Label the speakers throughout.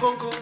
Speaker 1: Yeah.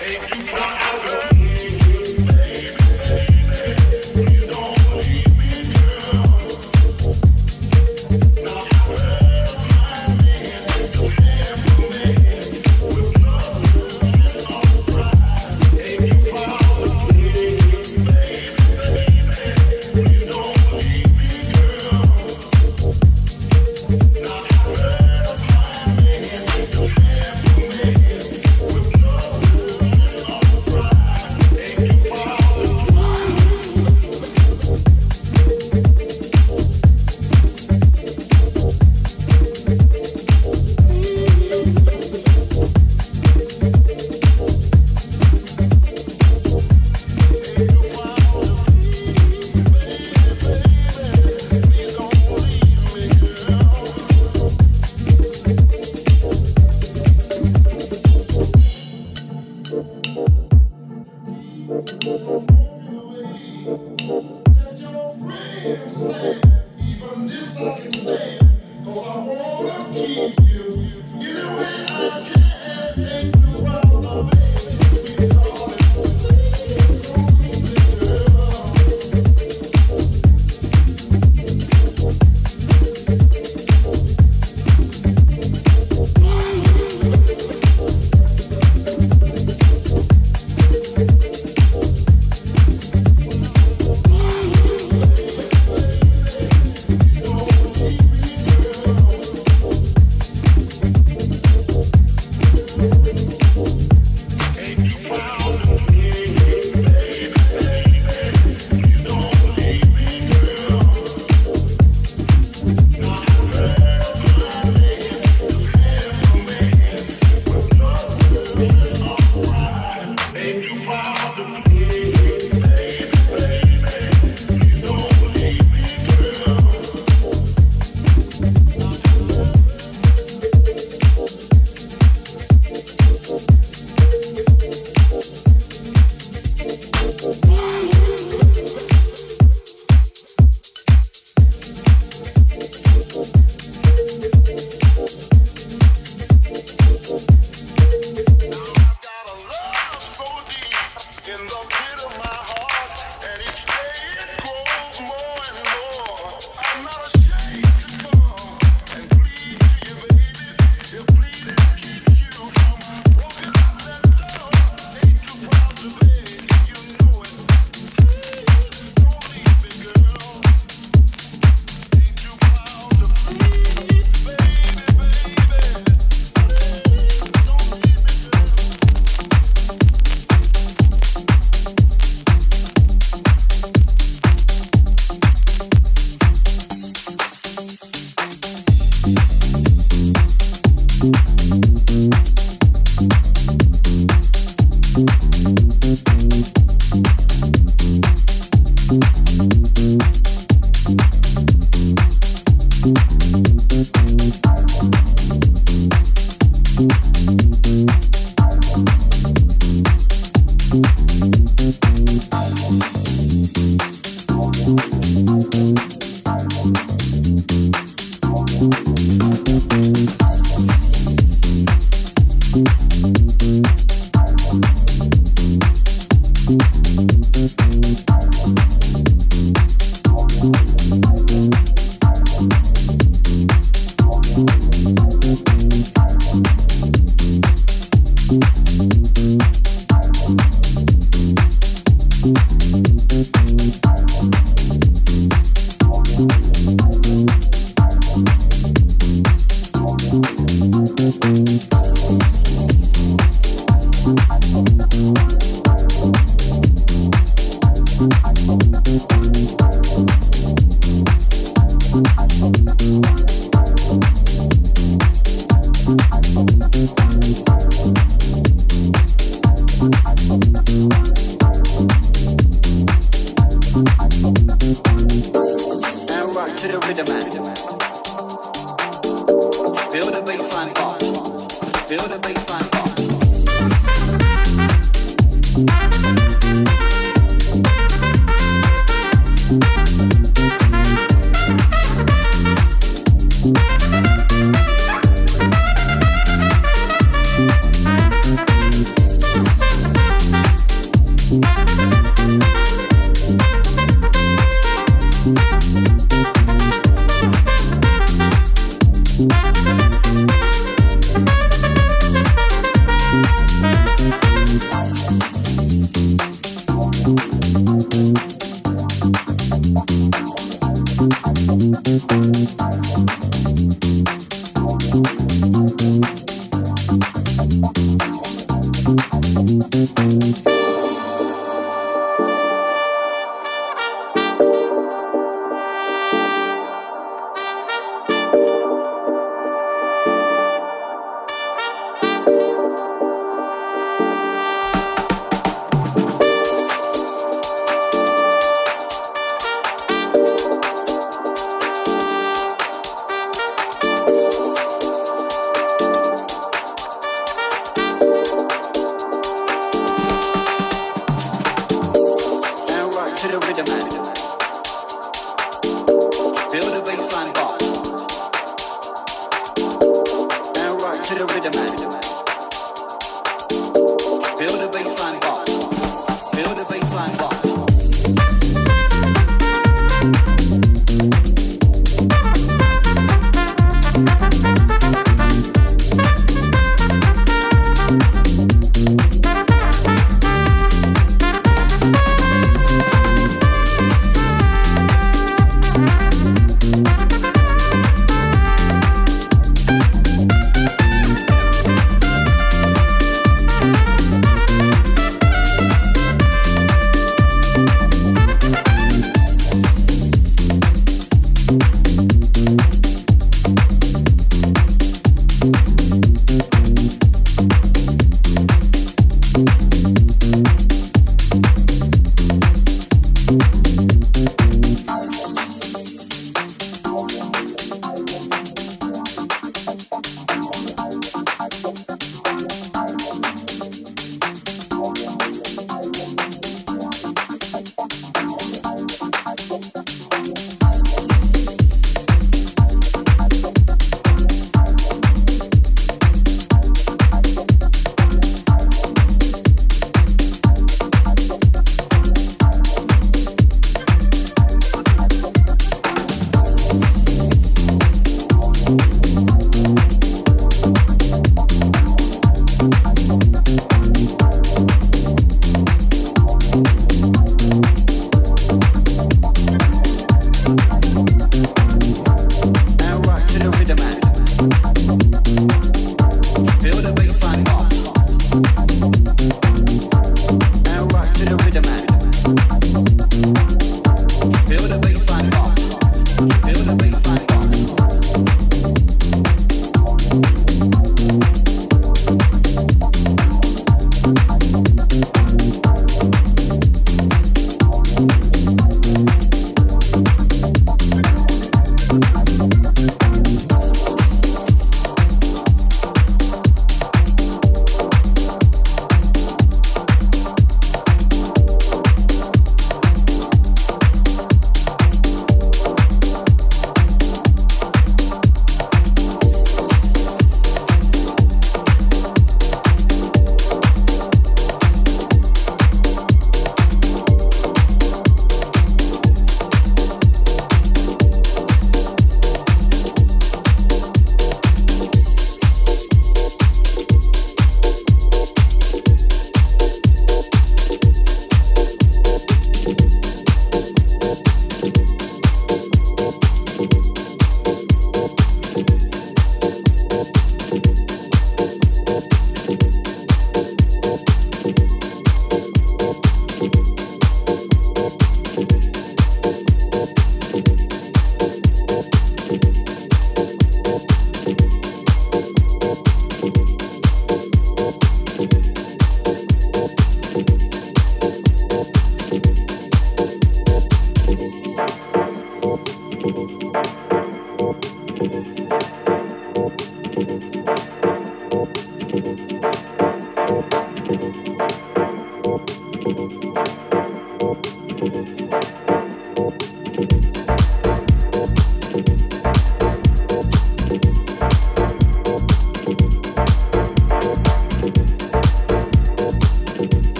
Speaker 1: They do not have